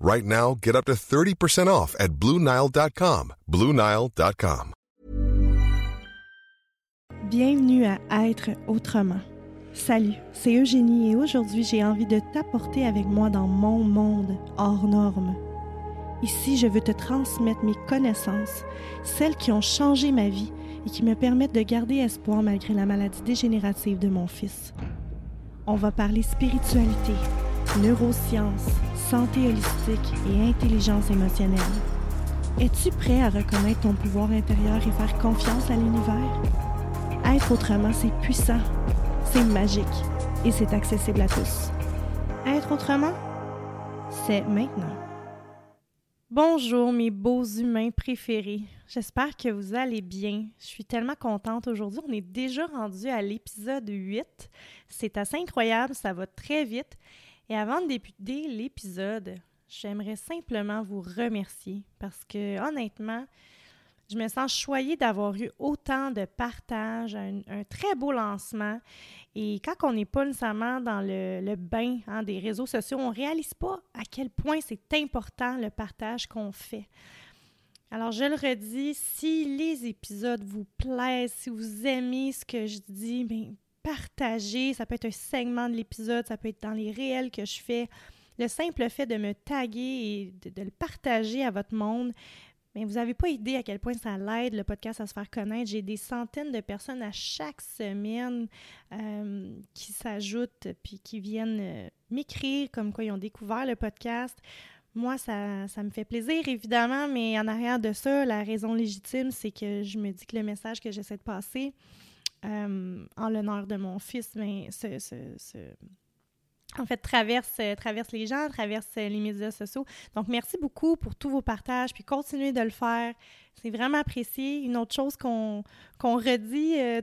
Right now, get up to 30% off at BlueNile.com. BlueNile.com. Bienvenue à Être autrement. Salut, c'est Eugénie et aujourd'hui j'ai envie de t'apporter avec moi dans mon monde hors norme. Ici, je veux te transmettre mes connaissances, celles qui ont changé ma vie et qui me permettent de garder espoir malgré la maladie dégénérative de mon fils. On va parler spiritualité, neurosciences, santé holistique et intelligence émotionnelle. Es-tu prêt à reconnaître ton pouvoir intérieur et faire confiance à l'univers? Être autrement, c'est puissant, c'est magique et c'est accessible à tous. Être autrement, c'est maintenant. Bonjour mes beaux humains préférés. J'espère que vous allez bien. Je suis tellement contente aujourd'hui. On est déjà rendu à l'épisode 8. C'est assez incroyable, ça va très vite. Et avant de débuter l'épisode, j'aimerais simplement vous remercier parce que honnêtement, je me sens choyée d'avoir eu autant de partage, un, très beau lancement. Et quand on n'est pas nécessairement dans le, le bain hein, des réseaux sociaux, on ne réalise pas à quel point c'est important le partage qu'on fait. Alors, je le redis, si les épisodes vous plaisent, si vous aimez ce que je dis, bien, partagez. Ça peut être un segment de l'épisode, ça peut être dans les réels que je fais. Le simple fait de me taguer et de, de le partager à votre monde, mais vous n'avez pas idée à quel point ça l'aide, le podcast, à se faire connaître. J'ai des centaines de personnes à chaque semaine euh, qui s'ajoutent puis qui viennent euh, m'écrire comme quoi ils ont découvert le podcast. Moi, ça, ça, me fait plaisir, évidemment, mais en arrière de ça, la raison légitime, c'est que je me dis que le message que j'essaie de passer euh, en l'honneur de mon fils, mais ce, en fait, traverse, traverse les gens, traverse les médias sociaux. Donc, merci beaucoup pour tous vos partages, puis continuez de le faire. C'est vraiment apprécié. Une autre chose qu'on qu'on redit euh,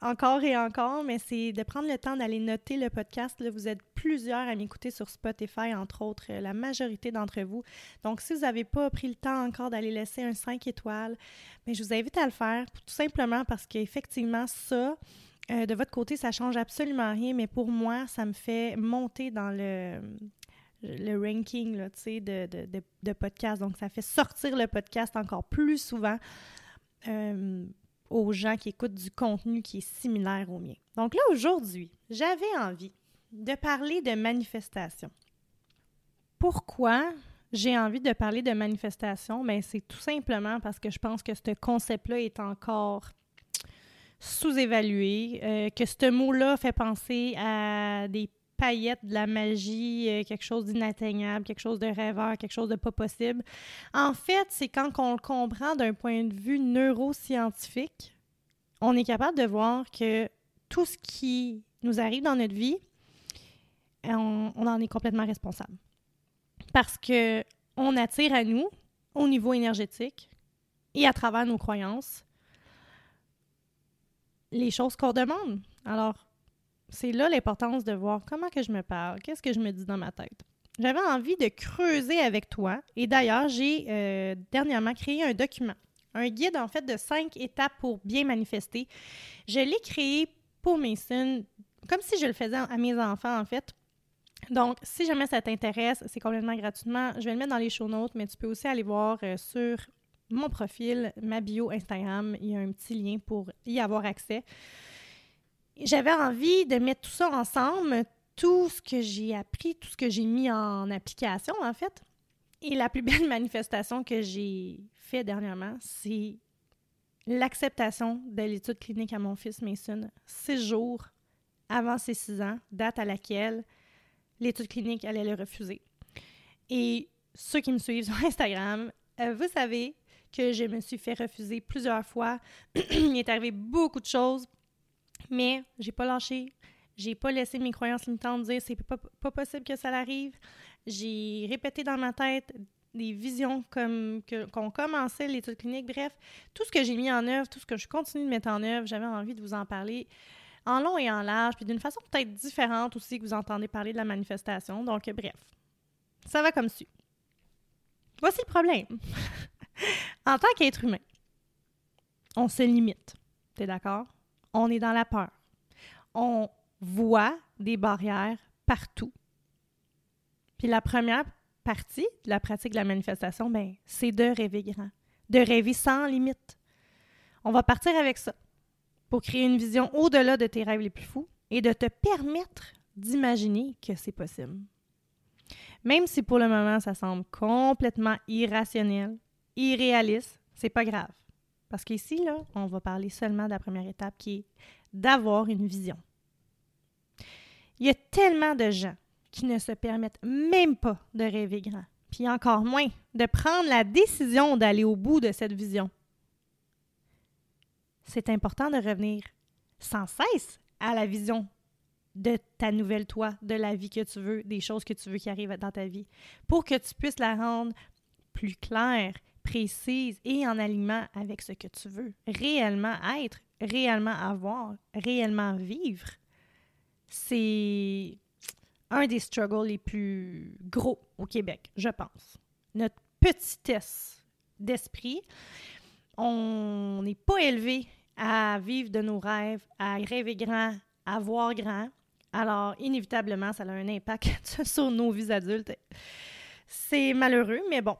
encore et encore, mais c'est de prendre le temps d'aller noter le podcast. Vous êtes plusieurs à m'écouter sur Spotify, entre autres, la majorité d'entre vous. Donc, si vous n'avez pas pris le temps encore d'aller laisser un 5 étoiles, bien, je vous invite à le faire, tout simplement parce qu'effectivement, ça, euh, de votre côté, ça change absolument rien, mais pour moi, ça me fait monter dans le, ranking là, de, de podcast. Donc, ça fait sortir le podcast encore plus souvent euh, aux gens qui écoutent du contenu qui est similaire au mien. Donc là, aujourd'hui, j'avais envie de parler de manifestation. Pourquoi j'ai envie de parler de manifestation? Bien, c'est tout simplement parce que je pense que ce concept-là est encore sous-évalué, euh, que ce mot-là fait penser à des de la magie, euh, quelque chose d'inatteignable, quelque chose de rêveur, quelque chose de pas possible. En fait, c'est quand on le comprend d'un point de vue neuroscientifique, on est capable de voir que tout ce qui nous arrive dans notre vie, on, on en est complètement responsable. Parce que on attire à nous, au niveau énergétique et à travers nos croyances, les choses qu'on demande. Alors, c'est là l'importance de voir comment que je me parle, qu'est-ce que je me dis dans ma tête. J'avais envie de creuser avec toi et d'ailleurs, j'ai euh, dernièrement créé un document un guide en fait de cinq étapes pour bien manifester. Je l'ai créé pour mes sons, comme si je le faisais à mes enfants en fait. Donc, si jamais ça t'intéresse, c'est complètement gratuitement. Je vais le mettre dans les show notes, mais tu peux aussi aller voir euh, sur mon profil, ma bio Instagram. Il y a un petit lien pour y avoir accès. J'avais envie de mettre tout ça ensemble, tout ce que j'ai appris, tout ce que j'ai mis en application, en fait. Et la plus belle manifestation que j'ai fait dernièrement, c'est l'acceptation de l'étude clinique à mon fils Mason, six jours avant ses six ans, date à laquelle l'étude clinique allait le refuser. Et ceux qui me suivent sur Instagram, euh, vous savez que je me suis fait refuser plusieurs fois. Il est arrivé beaucoup de choses, mais j'ai pas lâché. J'ai pas laissé mes croyances limitantes dire c'est pas, pas possible que ça l'arrive. J'ai répété dans ma tête des visions comme qu'on commençait l'étude clinique. Bref, tout ce que j'ai mis en œuvre, tout ce que je continue de mettre en œuvre, j'avais envie de vous en parler en long et en large, puis d'une façon peut-être différente aussi que vous entendez parler de la manifestation. Donc, bref, ça va comme suit. Voici le problème. en tant qu'être humain, on se limite. T'es d'accord? On est dans la peur. On voit des barrières partout. Puis la première partie de la pratique de la manifestation, ben, c'est de rêver grand, de rêver sans limite. On va partir avec ça pour créer une vision au-delà de tes rêves les plus fous et de te permettre d'imaginer que c'est possible. Même si pour le moment ça semble complètement irrationnel, irréaliste, c'est pas grave. Parce qu'ici, là, on va parler seulement de la première étape qui est d'avoir une vision. Il y a tellement de gens qui ne se permettent même pas de rêver grand, puis encore moins de prendre la décision d'aller au bout de cette vision c'est important de revenir sans cesse à la vision de ta nouvelle toi, de la vie que tu veux, des choses que tu veux qui arrivent dans ta vie, pour que tu puisses la rendre plus claire, précise et en alignement avec ce que tu veux réellement être, réellement avoir, réellement vivre. C'est un des struggles les plus gros au Québec, je pense. Notre petitesse d'esprit, on n'est pas élevé à vivre de nos rêves, à rêver grand, à voir grand. Alors, inévitablement, ça a un impact sur nos vies adultes. C'est malheureux, mais bon,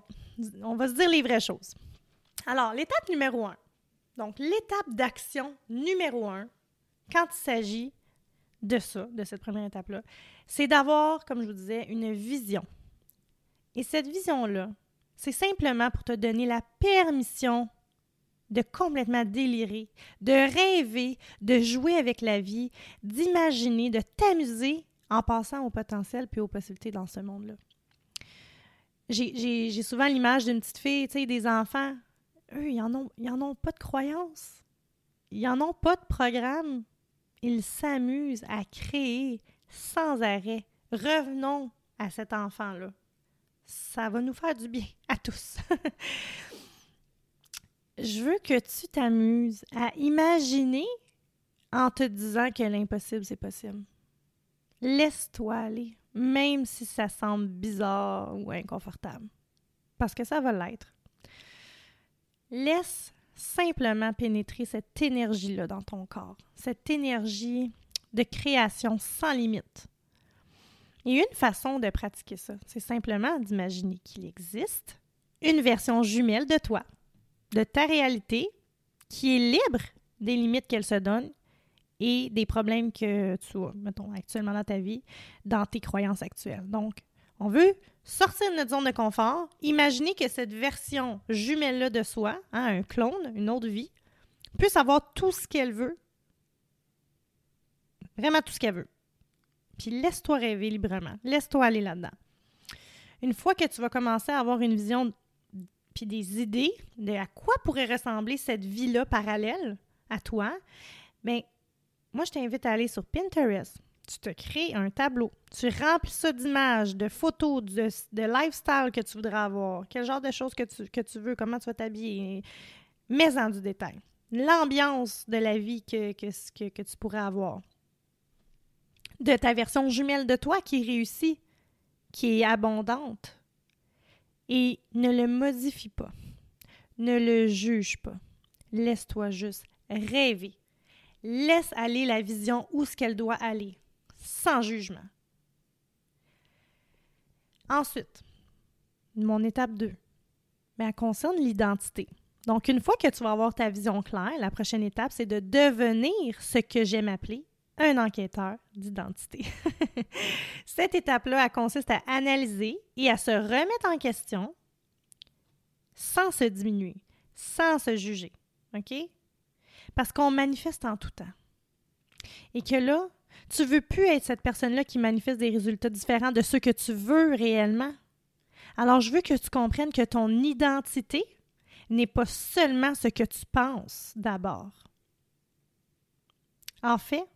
on va se dire les vraies choses. Alors, l'étape numéro un. Donc, l'étape d'action numéro un, quand il s'agit de ça, de cette première étape-là, c'est d'avoir, comme je vous disais, une vision. Et cette vision-là, c'est simplement pour te donner la permission de complètement délirer, de rêver, de jouer avec la vie, d'imaginer, de t'amuser en passant au potentiel puis aux possibilités dans ce monde-là. J'ai souvent l'image d'une petite fille, tu sais, des enfants. Eux, ils n'en ont, en ont pas de croyances. Ils n'en ont pas de programme. Ils s'amusent à créer sans arrêt. Revenons à cet enfant-là. Ça va nous faire du bien à tous. je veux que tu t'amuses à imaginer en te disant que l'impossible, c'est possible. Laisse-toi aller, même si ça semble bizarre ou inconfortable. Parce que ça va l'être. Laisse simplement pénétrer cette énergie-là dans ton corps, cette énergie de création sans limite. Et une façon de pratiquer ça, c'est simplement d'imaginer qu'il existe une version jumelle de toi de ta réalité qui est libre des limites qu'elle se donne et des problèmes que tu as, mettons, actuellement dans ta vie, dans tes croyances actuelles. Donc, on veut sortir de notre zone de confort, imaginer que cette version jumelle-là de soi, hein, un clone, une autre vie, puisse avoir tout ce qu'elle veut. Vraiment tout ce qu'elle veut. Puis laisse-toi rêver librement. Laisse-toi aller là-dedans. Une fois que tu vas commencer à avoir une vision puis des idées de à quoi pourrait ressembler cette vie-là parallèle à toi, bien, moi, je t'invite à aller sur Pinterest. Tu te crées un tableau. Tu remplis ça d'images, de photos, de, lifestyle que tu voudrais avoir, quel genre de choses que tu, veux, comment tu vas t'habiller. Mais en du détail. L'ambiance de la vie que, que, que tu pourrais avoir. De ta version jumelle de toi qui réussit, qui est abondante, et ne le modifie pas. Ne le juge pas. Laisse-toi juste rêver. Laisse aller la vision où ce qu'elle doit aller, sans jugement. Ensuite, mon étape 2, mais elle concerne l'identité. Donc, une fois que tu vas avoir ta vision claire, la prochaine étape, c'est de devenir ce que j'aime appeler un enquêteur d'identité. Cette étape-là, elle consiste à analyser et à se remettre en question sans se diminuer, sans se juger. OK? Parce qu'on manifeste en tout temps. Et que là, tu veux plus être cette personne-là qui manifeste des résultats différents de ceux que tu veux réellement. Alors, je veux que tu comprennes que ton identité n'est pas seulement ce que tu penses d'abord. En fait,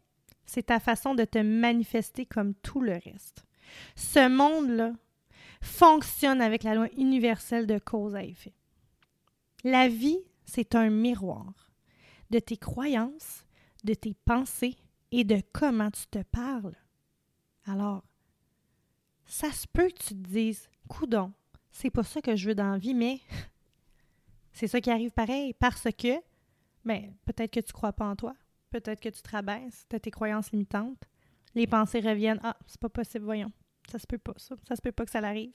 c'est ta façon de te manifester comme tout le reste. Ce monde-là fonctionne avec la loi universelle de cause à effet. La vie, c'est un miroir de tes croyances, de tes pensées et de comment tu te parles. Alors, ça se peut que tu te dises, coudon, c'est pas ça que je veux dans la vie, mais c'est ça qui arrive pareil parce que, ben, peut-être que tu crois pas en toi, peut-être que tu te rabaisses, tu as tes croyances limitantes, les pensées reviennent, ah, c'est pas possible, voyons, ça se peut pas, ça, ça se peut pas que ça l'arrive.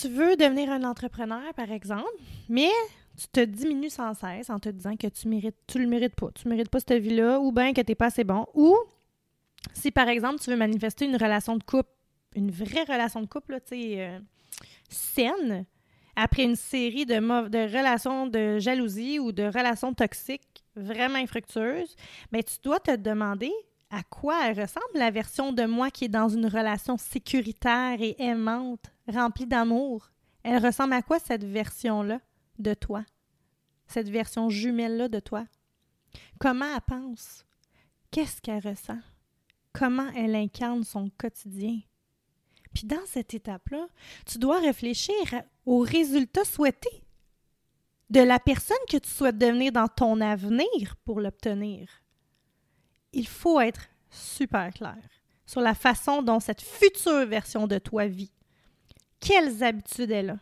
Tu veux devenir un entrepreneur, par exemple, mais tu te diminues sans cesse en te disant que tu mérites, tu le mérites pas, tu mérites pas cette vie-là, ou bien que tu n'es pas assez bon. Ou si par exemple tu veux manifester une relation de couple, une vraie relation de couple, tu sais, euh, saine, après une série de, de relations de jalousie ou de relations toxiques vraiment infructueuses, mais ben, tu dois te demander à quoi elle ressemble la version de moi qui est dans une relation sécuritaire et aimante, remplie d'amour? Elle ressemble à quoi cette version-là? de toi, cette version jumelle-là de toi? Comment elle pense? Qu'est-ce qu'elle ressent? Comment elle incarne son quotidien? Puis dans cette étape-là, tu dois réfléchir aux résultats souhaités de la personne que tu souhaites devenir dans ton avenir pour l'obtenir. Il faut être super clair sur la façon dont cette future version de toi vit. Quelles habitudes elle a?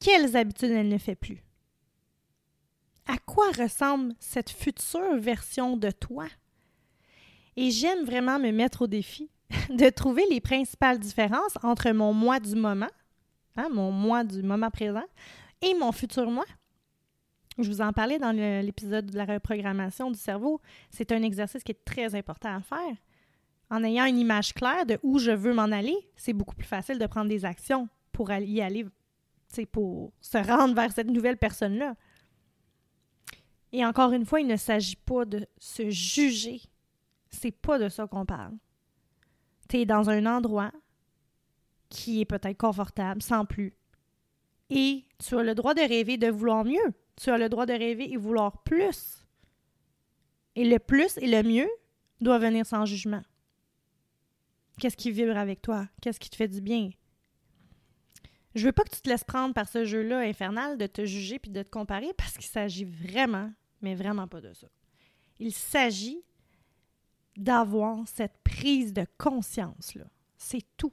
quelles habitudes elle ne fait plus? À quoi ressemble cette future version de toi? Et j'aime vraiment me mettre au défi de trouver les principales différences entre mon moi du moment, hein, mon moi du moment présent, et mon futur moi. Je vous en parlais dans l'épisode de la reprogrammation du cerveau. C'est un exercice qui est très important à faire. En ayant une image claire de où je veux m'en aller, c'est beaucoup plus facile de prendre des actions pour y aller pour se rendre vers cette nouvelle personne-là. Et encore une fois, il ne s'agit pas de se juger. C'est pas de ça qu'on parle. Tu es dans un endroit qui est peut-être confortable, sans plus. Et tu as le droit de rêver de vouloir mieux. Tu as le droit de rêver et vouloir plus. Et le plus et le mieux doit venir sans jugement. Qu'est-ce qui vibre avec toi? Qu'est-ce qui te fait du bien? Je veux pas que tu te laisses prendre par ce jeu-là infernal de te juger puis de te comparer parce qu'il s'agit vraiment, mais vraiment pas de ça. Il s'agit d'avoir cette prise de conscience-là. C'est tout.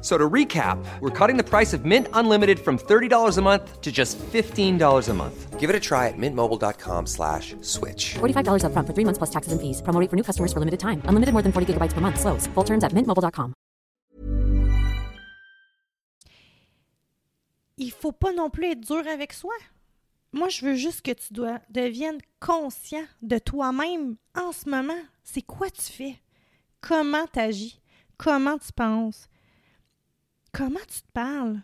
So to recap, we're cutting the price of Mint Unlimited from $30 a month to just $15 a month. Give it a try at mintmobile.com slash switch. $45 up front for three months plus taxes and fees. Promoting for new customers for limited time. Unlimited more than 40 gigabytes per month. Slows. Full terms at mintmobile.com. Il faut pas non plus être dur avec soi. Moi, je veux juste que tu dois, deviennes conscient de toi-même en ce moment. C'est quoi tu fais? Comment tu agis? comment tu penses, comment tu te parles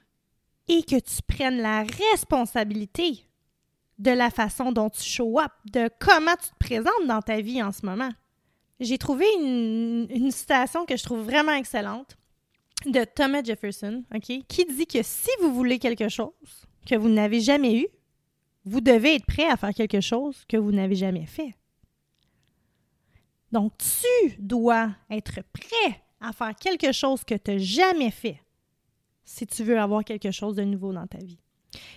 et que tu prennes la responsabilité de la façon dont tu show up, de comment tu te présentes dans ta vie en ce moment. J'ai trouvé une, citation que je trouve vraiment excellente de Thomas Jefferson, qui dit que si vous voulez quelque chose que vous n'avez jamais eu, vous devez être prêt à faire quelque chose que vous n'avez jamais fait. Donc, tu dois être prêt à faire quelque chose que tu n'as jamais fait si tu veux avoir quelque chose de nouveau dans ta vie.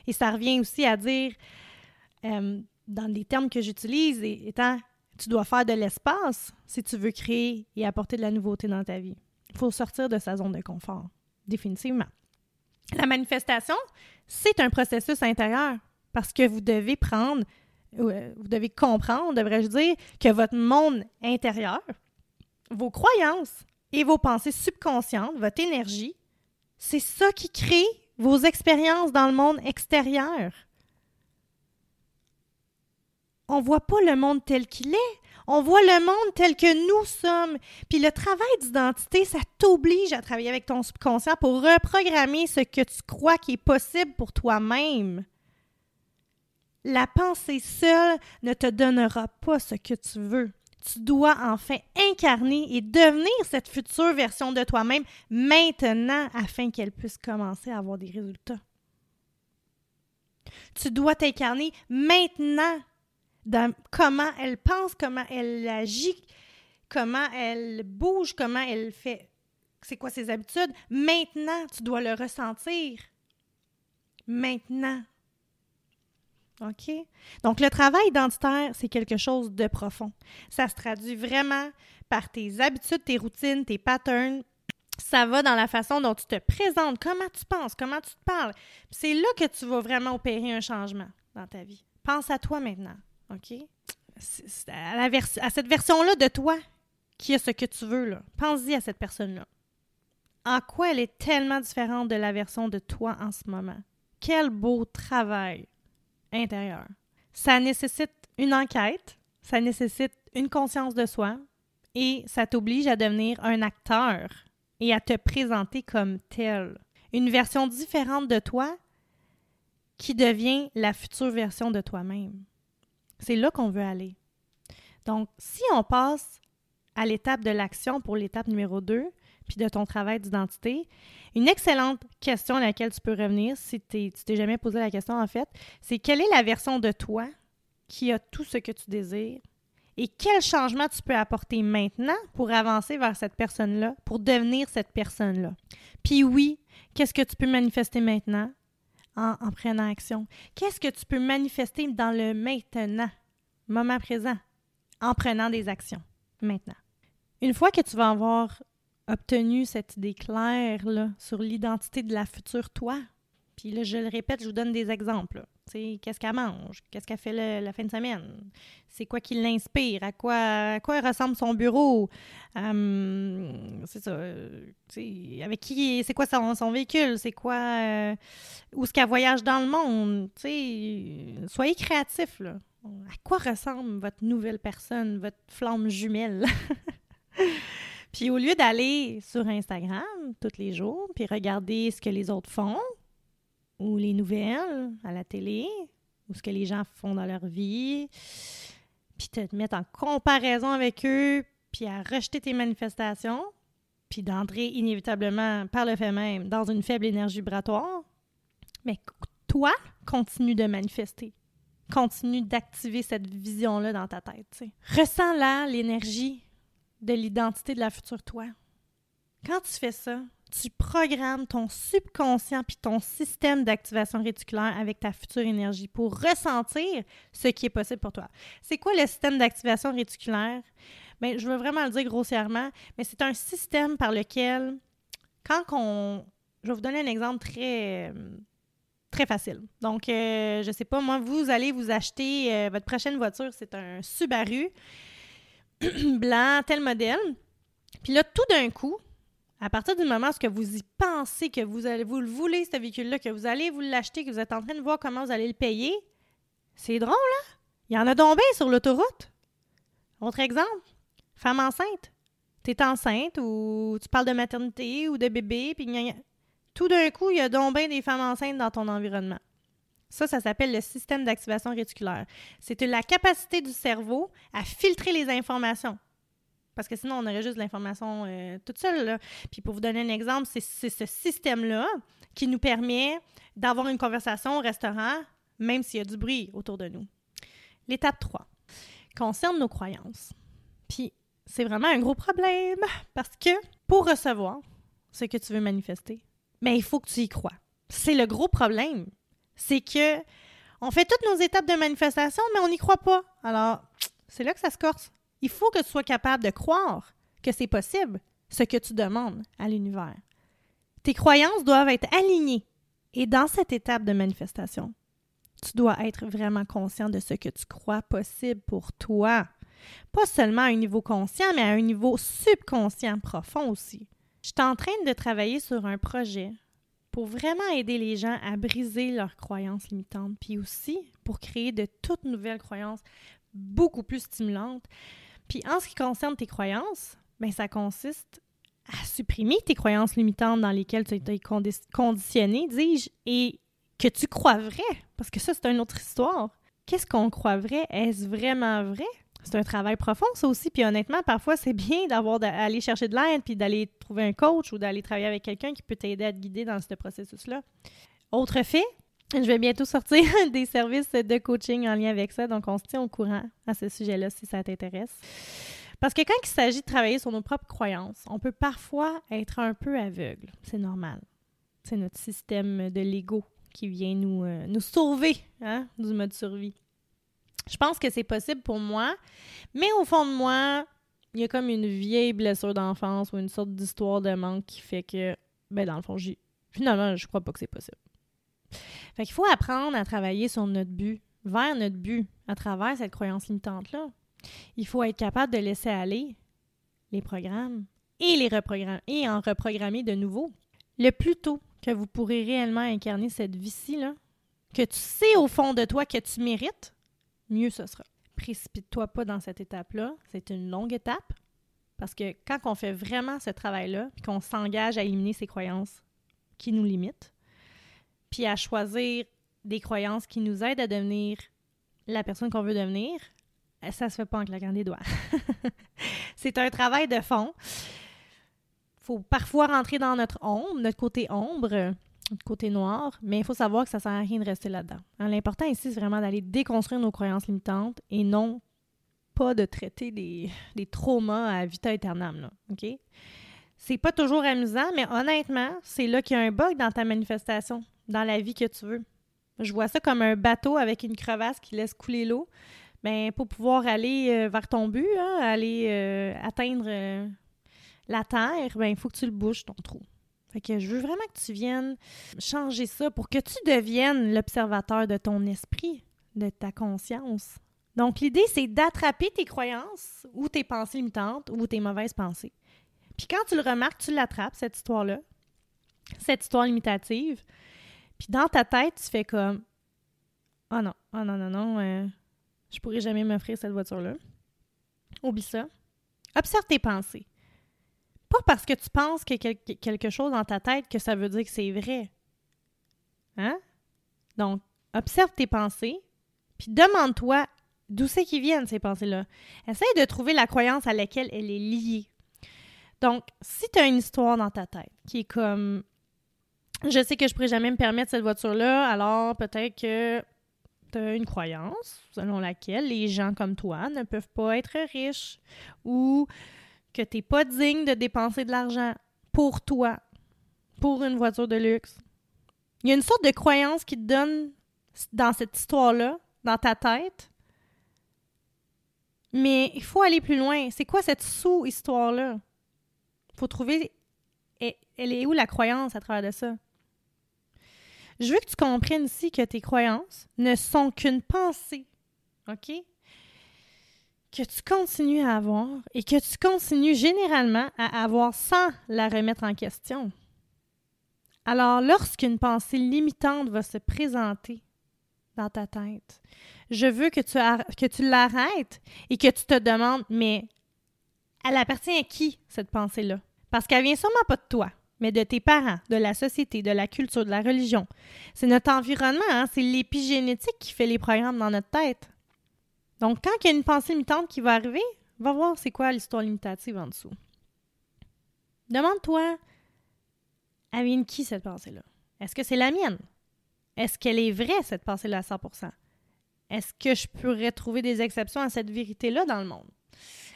Et ça revient aussi à dire, euh, dans les termes que j'utilise, étant, tu dois faire de l'espace si tu veux créer et apporter de la nouveauté dans ta vie. Il faut sortir de sa zone de confort, définitivement. La manifestation, c'est un processus intérieur parce que vous devez prendre, euh, vous devez comprendre, devrais-je dire, que votre monde intérieur, vos croyances et vos pensées subconscientes, votre énergie, c'est ça qui crée vos expériences dans le monde extérieur. On ne voit pas le monde tel qu'il est. On voit le monde tel que nous sommes. Puis le travail d'identité, ça t'oblige à travailler avec ton subconscient pour reprogrammer ce que tu crois qui est possible pour toi-même. La pensée seule ne te donnera pas ce que tu veux tu dois enfin incarner et devenir cette future version de toi-même maintenant afin qu'elle puisse commencer à avoir des résultats. Tu dois t'incarner maintenant dans comment elle pense, comment elle agit, comment elle bouge, comment elle fait, c'est quoi ses habitudes. Maintenant, tu dois le ressentir. Maintenant. OK? Donc, le travail identitaire, c'est quelque chose de profond. Ça se traduit vraiment par tes habitudes, tes routines, tes patterns. Ça va dans la façon dont tu te présentes, comment tu penses, comment tu te parles. C'est là que tu vas vraiment opérer un changement dans ta vie. Pense à toi maintenant. OK? à, cette version-là de toi qui a ce que tu veux. Là. Pense-y à cette personne-là. En quoi elle est tellement différente de la version de toi en ce moment? Quel beau travail Ça nécessite une enquête, ça nécessite une conscience de soi et ça t'oblige à devenir un acteur et à te présenter comme tel. Une version différente de toi qui devient la future version de toi-même. C'est là qu'on veut aller. Donc, si on passe à l'étape de l'action pour l'étape numéro 2, puis de ton travail d'identité. Une excellente question à laquelle tu peux revenir, si tu t'es jamais posé la question en fait, c'est quelle est la version de toi qui a tout ce que tu désires et quel changement tu peux apporter maintenant pour avancer vers cette personne-là, pour devenir cette personne-là? Puis oui, qu'est-ce que tu peux manifester maintenant en, en prenant action? Qu'est-ce que tu peux manifester dans le maintenant, moment présent, en prenant des actions maintenant? Une fois que tu vas avoir obtenu cette idée claire là, sur l'identité de la future toi. Puis là, je le répète, je vous donne des exemples. Qu'est-ce qu'elle mange? Qu'est-ce qu'elle fait la fin de semaine? C'est quoi qui l'inspire? À quoi, à quoi ressemble son bureau? Hum, c'est ça. avec qui? C'est quoi son, son véhicule? C'est quoi? Euh, où est-ce qu'elle voyage dans le monde? soyez créatifs. À quoi ressemble votre nouvelle personne, votre flamme jumelle? Puis au lieu d'aller sur Instagram tous les jours, puis regarder ce que les autres font, ou les nouvelles à la télé, ou ce que les gens font dans leur vie, puis te mettre en comparaison avec eux, puis à rejeter tes manifestations, puis d'entrer inévitablement, par le fait même, dans une faible énergie vibratoire, mais toi, continue de manifester. Continue d'activer cette vision-là dans ta tête. Ressens là l'énergie de l'identité de la future toi. Quand tu fais ça, tu programmes ton subconscient puis ton système d'activation réticulaire avec ta future énergie pour ressentir ce qui est possible pour toi. C'est quoi le système d'activation réticulaire? Bien, je veux vraiment le dire grossièrement, mais c'est un système par lequel, quand on... Je vais vous donner un exemple très, très facile. Donc, euh, je sais pas, moi, vous allez vous acheter euh, votre prochaine voiture, c'est un Subaru. blanc, tel modèle. Puis là, tout d'un coup, à partir du moment où vous y pensez que vous allez vous le voulez, ce véhicule-là, que vous allez vous l'acheter, que vous êtes en train de voir comment vous allez le payer, c'est drôle, hein? Il y en a donc sur l'autoroute. Autre exemple, femme enceinte. Tu es enceinte ou tu parles de maternité ou de bébé, puis tout d'un coup, il y a donc des femmes enceintes dans ton environnement. Ça, ça s'appelle le système d'activation réticulaire. C'est la capacité du cerveau à filtrer les informations. Parce que sinon, on aurait juste l'information euh, toute seule. Puis pour vous donner un exemple, c'est ce système-là qui nous permet d'avoir une conversation au restaurant, même s'il y a du bruit autour de nous. L'étape 3 concerne nos croyances. Puis c'est vraiment un gros problème parce que pour recevoir ce que tu veux manifester, mais ben, il faut que tu y crois. C'est le gros problème. C'est que on fait toutes nos étapes de manifestation, mais on n'y croit pas. Alors, c'est là que ça se corse. Il faut que tu sois capable de croire que c'est possible, ce que tu demandes à l'univers. Tes croyances doivent être alignées. Et dans cette étape de manifestation, tu dois être vraiment conscient de ce que tu crois possible pour toi. Pas seulement à un niveau conscient, mais à un niveau subconscient profond aussi. Je suis en train de travailler sur un projet pour vraiment aider les gens à briser leurs croyances limitantes, puis aussi pour créer de toutes nouvelles croyances beaucoup plus stimulantes. Puis en ce qui concerne tes croyances, ben ça consiste à supprimer tes croyances limitantes dans lesquelles tu été conditionné, dis-je, et que tu crois vrai, parce que ça, c'est une autre histoire. Qu'est-ce qu'on croit vrai? Est-ce vraiment vrai? C'est un travail profond, ça aussi. Puis honnêtement, parfois, c'est bien d'avoir d'aller chercher de l'aide, puis d'aller trouver un coach ou d'aller travailler avec quelqu'un qui peut t'aider à te guider dans ce processus-là. Autre fait, je vais bientôt sortir des services de coaching en lien avec ça, donc on se tient au courant à ce sujet-là si ça t'intéresse. Parce que quand il s'agit de travailler sur nos propres croyances, on peut parfois être un peu aveugle. C'est normal. C'est notre système de l'ego qui vient nous, euh, sauver hein, du mode survie. Je pense que c'est possible pour moi, mais au fond de moi, il y a comme une vieille blessure d'enfance ou une sorte d'histoire de manque qui fait que, ben dans le fond, finalement, je crois pas que c'est possible. Fait qu'il faut apprendre à travailler sur notre but, vers notre but, à travers cette croyance limitante-là. Il faut être capable de laisser aller les programmes et les reprogrammer et en reprogrammer de nouveau. Le plus tôt que vous pourrez réellement incarner cette vie-ci, que tu sais au fond de toi que tu mérites, mieux ce sera. Précipite-toi pas dans cette étape-là. C'est une longue étape. Parce que quand on fait vraiment ce travail-là, puis qu'on s'engage à éliminer ces croyances qui nous limitent, puis à choisir des croyances qui nous aident à devenir la personne qu'on veut devenir, ça se fait pas en claquant des doigts. c'est un travail de fond. faut parfois rentrer dans notre ombre, notre côté ombre, côté noir, mais il faut savoir que ça sert à rien de rester là-dedans. Hein, l'important ici, c'est vraiment d'aller déconstruire nos croyances limitantes et non pas de traiter des, traumas à vita aeternam, là, OK? C'est pas toujours amusant, mais honnêtement, c'est là qu'il y a un bug dans ta manifestation, dans la vie que tu veux. Je vois ça comme un bateau avec une crevasse qui laisse couler l'eau ben, pour pouvoir aller euh, vers ton but, hein, aller euh, atteindre euh, la terre, ben, il faut que tu le bouges, ton trou. Fait que je veux vraiment que tu viennes changer ça pour que tu deviennes l'observateur de ton esprit, de ta conscience. Donc, l'idée, c'est d'attraper tes croyances ou tes pensées limitantes ou tes mauvaises pensées. Puis quand tu le remarques, tu l'attrapes, cette histoire-là, cette histoire limitative. Puis dans ta tête, tu fais comme Oh non, oh non, non, non, je pourrais jamais m'offrir cette voiture-là. Oublie ça. Observe tes pensées. Pas parce que tu penses y a quelque chose dans ta tête que ça veut dire que c'est vrai. Hein? Donc, observe tes pensées, puis demande-toi d'où c'est qu'ils viennent, ces pensées-là. Essaye de trouver la croyance à laquelle elle est liée. Donc, si tu as une histoire dans ta tête qui est comme je sais que je pourrais jamais me permettre cette voiture-là, alors peut-être que une croyance selon laquelle les gens comme toi ne peuvent pas être riches ou que tu n'es pas digne de dépenser de l'argent pour toi, pour une voiture de luxe. Il y a une sorte de croyance qui te donne dans cette histoire-là, dans ta tête. Mais il faut aller plus loin. C'est quoi cette sous-histoire-là? Il faut trouver elle est où la croyance à travers de ça? Je veux que tu comprennes ici que tes croyances ne sont qu'une pensée, OK? Que tu continues à avoir et que tu continues généralement à avoir sans la remettre en question. Alors, lorsqu'une pensée limitante va se présenter dans ta tête, je veux que tu, que tu l'arrêtes et que tu te demandes, mais Elle appartient à qui, cette pensée-là? Parce qu'elle vient sûrement pas de toi, mais de tes parents, de la société, de la culture, de la religion. C'est notre environnement, hein? c'est l'épigénétique qui fait les programmes dans notre tête. Donc, quand il y a une pensée limitante qui va arriver, va voir c'est quoi l'histoire limitative en dessous. Demande-toi, elle qui cette pensée-là? Est-ce que c'est la mienne? Est-ce qu'elle est vraie, cette pensée-là, à 100% Est-ce que je pourrais trouver des exceptions à cette vérité-là dans le monde?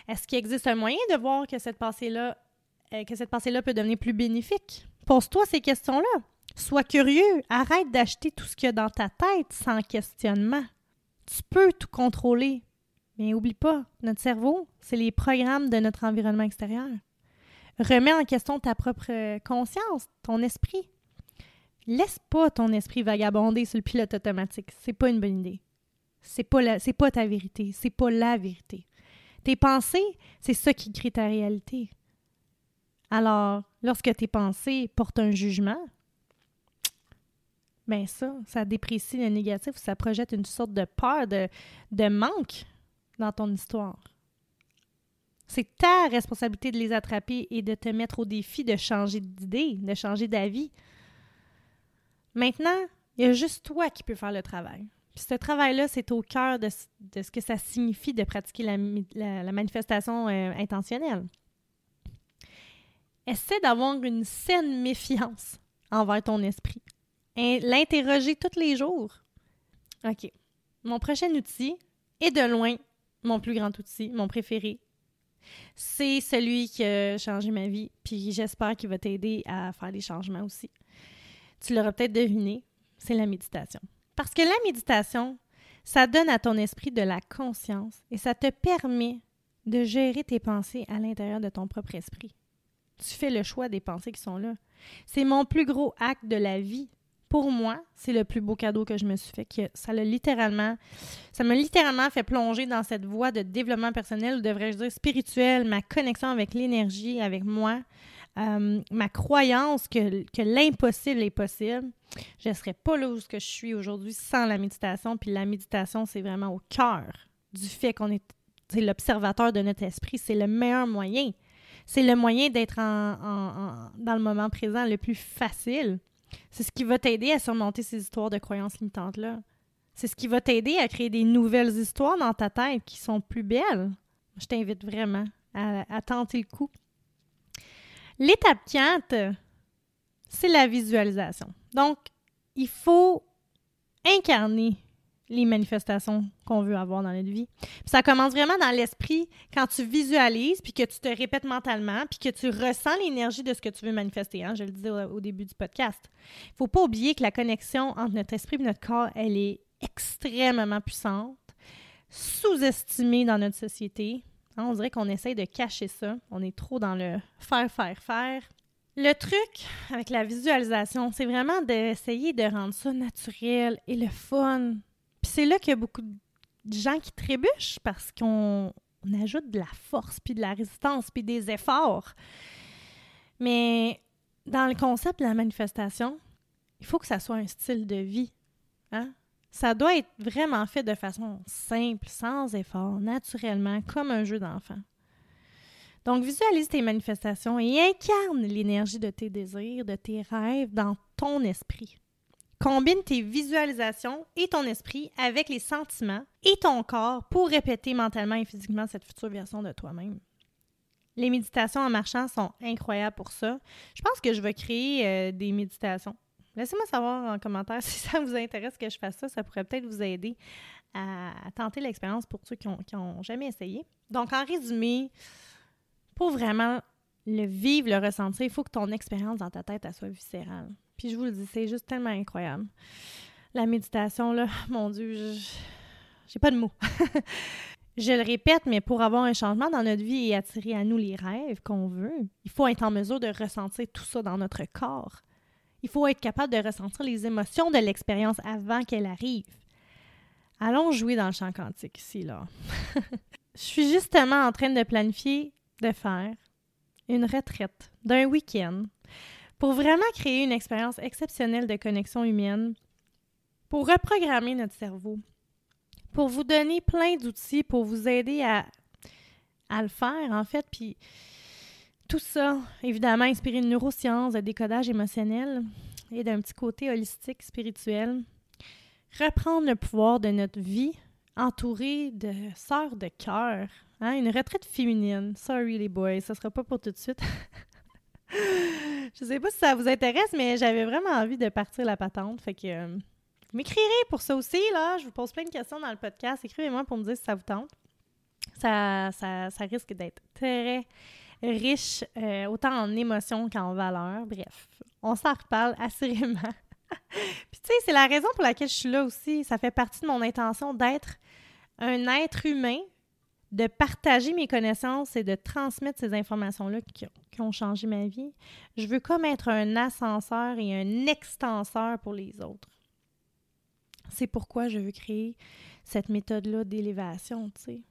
Est-ce qu'il existe un moyen de voir que cette pensée-là euh, que cette pensée-là peut devenir plus bénéfique? Pose-toi ces questions-là. Sois curieux. Arrête d'acheter tout ce qu'il y a dans ta tête sans questionnement. Tu peux tout contrôler. Mais oublie pas, notre cerveau, c'est les programmes de notre environnement extérieur. Remets en question ta propre conscience, ton esprit. Laisse pas ton esprit vagabonder sur le pilote automatique. C'est pas une bonne idée. C'est pas, pas ta vérité. C'est pas la vérité. Tes pensées, c'est ça qui crée ta réalité. Alors, lorsque tes pensées portent un jugement, ben ça, ça déprécie le négatif, ça projette une sorte de peur, de, de manque dans ton histoire. C'est ta responsabilité de les attraper et de te mettre au défi de changer d'idée, de changer d'avis. Maintenant, il y a juste toi qui peux faire le travail. Puis ce travail-là, c'est au cœur de, ce que ça signifie de pratiquer la, manifestation euh, intentionnelle. Essaie d'avoir une saine méfiance envers ton esprit. L'interroger tous les jours. OK. Mon prochain outil est de loin mon plus grand outil, mon préféré. C'est celui qui a changé ma vie, puis j'espère qu'il va t'aider à faire des changements aussi. Tu l'auras peut-être deviné, c'est la méditation. Parce que la méditation, ça donne à ton esprit de la conscience et ça te permet de gérer tes pensées à l'intérieur de ton propre esprit. Tu fais le choix des pensées qui sont là. C'est mon plus gros acte de la vie. Pour moi, c'est le plus beau cadeau que je me suis fait. Que ça l'a littéralement, ça m'a littéralement fait plonger dans cette voie de développement personnel, ou devrais-je dire spirituel, ma connexion avec l'énergie, avec moi, euh, ma croyance que, l'impossible est possible. Je ne serais pas là où je suis aujourd'hui sans la méditation. Puis la méditation, c'est vraiment au cœur du fait qu'on est, c'est l'observateur de notre esprit. C'est le meilleur moyen c'est le moyen d'être dans le moment présent le plus facile. C'est ce qui va t'aider à surmonter ces histoires de croyances limitantes-là. C'est ce qui va t'aider à créer des nouvelles histoires dans ta tête qui sont plus belles. Je t'invite vraiment à, tenter le coup. L'étape 4, c'est la visualisation. Donc, il faut incarner les manifestations qu'on veut avoir dans notre vie. ça commence vraiment dans l'esprit quand tu visualises, puis que tu te répètes mentalement, puis que tu ressens l'énergie de ce que tu veux manifester. Hein? Je le disais au, début du podcast. Il ne faut pas oublier que la connexion entre notre esprit et notre corps, elle est extrêmement puissante, sous-estimée dans notre société. Hein, on dirait qu'on essaye de cacher ça. On est trop dans le faire, faire, faire. Le truc avec la visualisation, c'est vraiment d'essayer de rendre ça naturel et le fun puis c'est là qu'il y a beaucoup de gens qui trébuchent parce qu'on ajoute de la force, puis de la résistance, puis des efforts. Mais dans le concept de la manifestation, il faut que ça soit un style de vie. Hein? Ça doit être vraiment fait de façon simple, sans effort, naturellement, comme un jeu d'enfant. Donc, visualise tes manifestations et incarne l'énergie de tes désirs, de tes rêves dans ton esprit. Combine tes visualisations et ton esprit avec les sentiments et ton corps pour répéter mentalement et physiquement cette future version de toi-même. Les méditations en marchant sont incroyables pour ça. Je pense que je vais créer euh, des méditations. Laissez-moi savoir en commentaire si ça vous intéresse que je fasse ça. Ça pourrait peut-être vous aider à, tenter l'expérience pour ceux qui n'ont jamais essayé. Donc, en résumé, pour vraiment le vivre, le ressentir, il faut que ton expérience dans ta tête soit viscérale. Puis je vous le dis, c'est juste tellement incroyable. La méditation, là, mon Dieu, j'ai pas de mots. je le répète, mais pour avoir un changement dans notre vie et attirer à nous les rêves qu'on veut, il faut être en mesure de ressentir tout ça dans notre corps. Il faut être capable de ressentir les émotions de l'expérience avant qu'elle arrive. Allons jouer dans le champ quantique ici, là. je suis justement en train de planifier de faire une retraite d'un week-end pour vraiment créer une expérience exceptionnelle de connexion humaine, pour reprogrammer notre cerveau, pour vous donner plein d'outils pour vous aider à, à le faire, en fait. Puis tout ça, évidemment, inspiré de neurosciences, de décodage émotionnel et d'un petit côté holistique, spirituel. Reprendre le pouvoir de notre vie entouré de sœurs de cœur. Hein? Une retraite féminine. Sorry les boys, ça sera pas pour tout de suite. Je sais pas si ça vous intéresse, mais j'avais vraiment envie de partir la patente. Fait que euh, vous m'écrirez pour ça aussi, là. Je vous pose plein de questions dans le podcast. Écrivez-moi pour me dire si ça vous tente. Ça, risque d'être très riche, euh, autant en émotions qu'en valeur. Bref, on s'en reparle assurément. Puis tu sais, c'est la raison pour laquelle je suis là aussi. Ça fait partie de mon intention d'être un être humain, de partager mes connaissances et de transmettre ces informations-là qui, ont changé ma vie. Je veux comme être un ascenseur et un extenseur pour les autres. C'est pourquoi je veux créer cette méthode-là d'élévation, tu sais.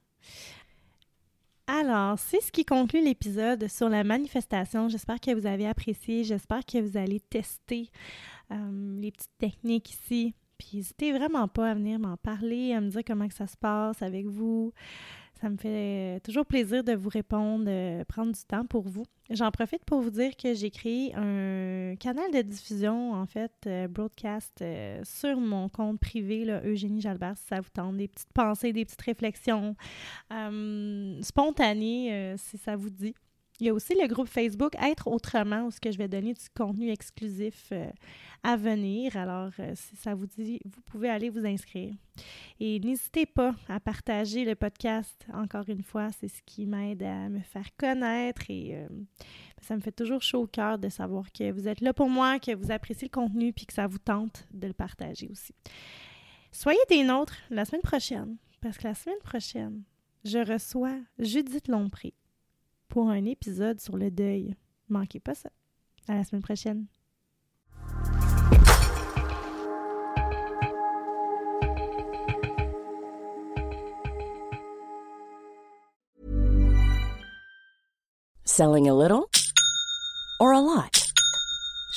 Alors, c'est ce qui conclut l'épisode sur la manifestation. J'espère que vous avez apprécié. J'espère que vous allez tester euh, les petites techniques ici. Puis n'hésitez vraiment pas à venir m'en parler, à me dire comment ça se passe avec vous. Ça me fait toujours plaisir de vous répondre, prendre du temps pour vous. J'en profite pour vous dire que j'ai créé un canal de diffusion, en fait, euh, broadcast euh, sur mon compte privé, là, Eugénie Jalbert, si ça vous tente. Des petites pensées, des petites réflexions euh, spontanées, si ça vous dit. Il y a aussi le groupe Facebook Être autrement, où je vais donner du contenu exclusif euh, à venir. Alors, euh, si ça vous dit, vous pouvez aller vous inscrire. Et n'hésitez pas à partager le podcast. Encore une fois, c'est ce qui m'aide à me faire connaître et euh, ça me fait toujours chaud au cœur de savoir que vous êtes là pour moi, que vous appréciez le contenu puis que ça vous tente de le partager aussi. Soyez des nôtres la semaine prochaine, parce que la semaine prochaine, je reçois Judith Lompré pour un épisode sur le deuil. Manquez pas ça. À la semaine prochaine. Selling a little or a lot?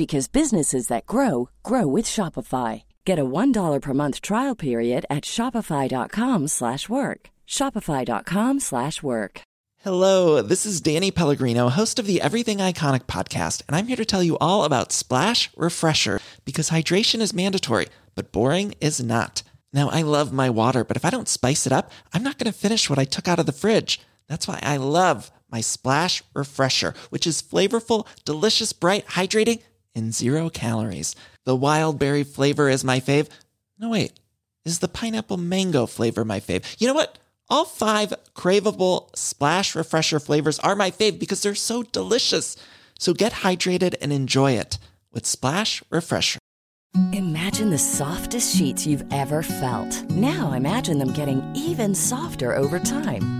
because businesses that grow grow with Shopify. Get a $1 per month trial period at shopify.com/work. shopify.com/work. Hello, this is Danny Pellegrino, host of the Everything Iconic podcast, and I'm here to tell you all about Splash Refresher because hydration is mandatory, but boring is not. Now, I love my water, but if I don't spice it up, I'm not going to finish what I took out of the fridge. That's why I love my Splash Refresher, which is flavorful, delicious, bright, hydrating and zero calories. The wild berry flavor is my fave. No, wait, is the pineapple mango flavor my fave? You know what? All five craveable splash refresher flavors are my fave because they're so delicious. So get hydrated and enjoy it with Splash Refresher. Imagine the softest sheets you've ever felt. Now imagine them getting even softer over time.